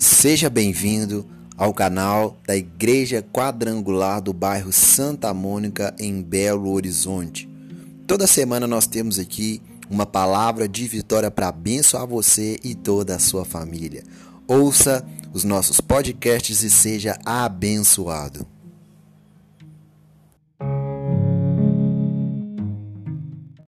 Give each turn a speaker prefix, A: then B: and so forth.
A: Seja bem-vindo ao canal da Igreja Quadrangular do bairro Santa Mônica, em Belo Horizonte. Toda semana nós temos aqui uma palavra de vitória para abençoar você e toda a sua família. Ouça os nossos podcasts e seja abençoado.